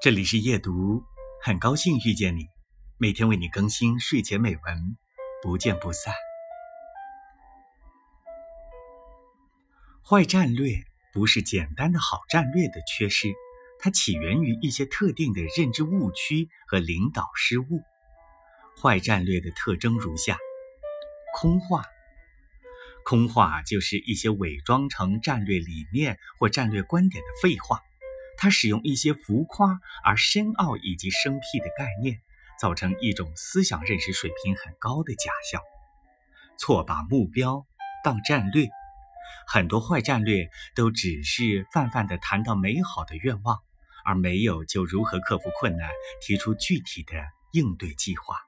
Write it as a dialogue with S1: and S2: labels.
S1: 这里是夜读，很高兴遇见你，每天为你更新睡前美文，不见不散。坏战略不是简单的好战略的缺失，它起源于一些特定的认知误区和领导失误。坏战略的特征如下：空话，空话就是一些伪装成战略理念或战略观点的废话。他使用一些浮夸而深奥以及生僻的概念，造成一种思想认识水平很高的假象，错把目标当战略。很多坏战略都只是泛泛的谈到美好的愿望，而没有就如何克服困难提出具体的应对计划。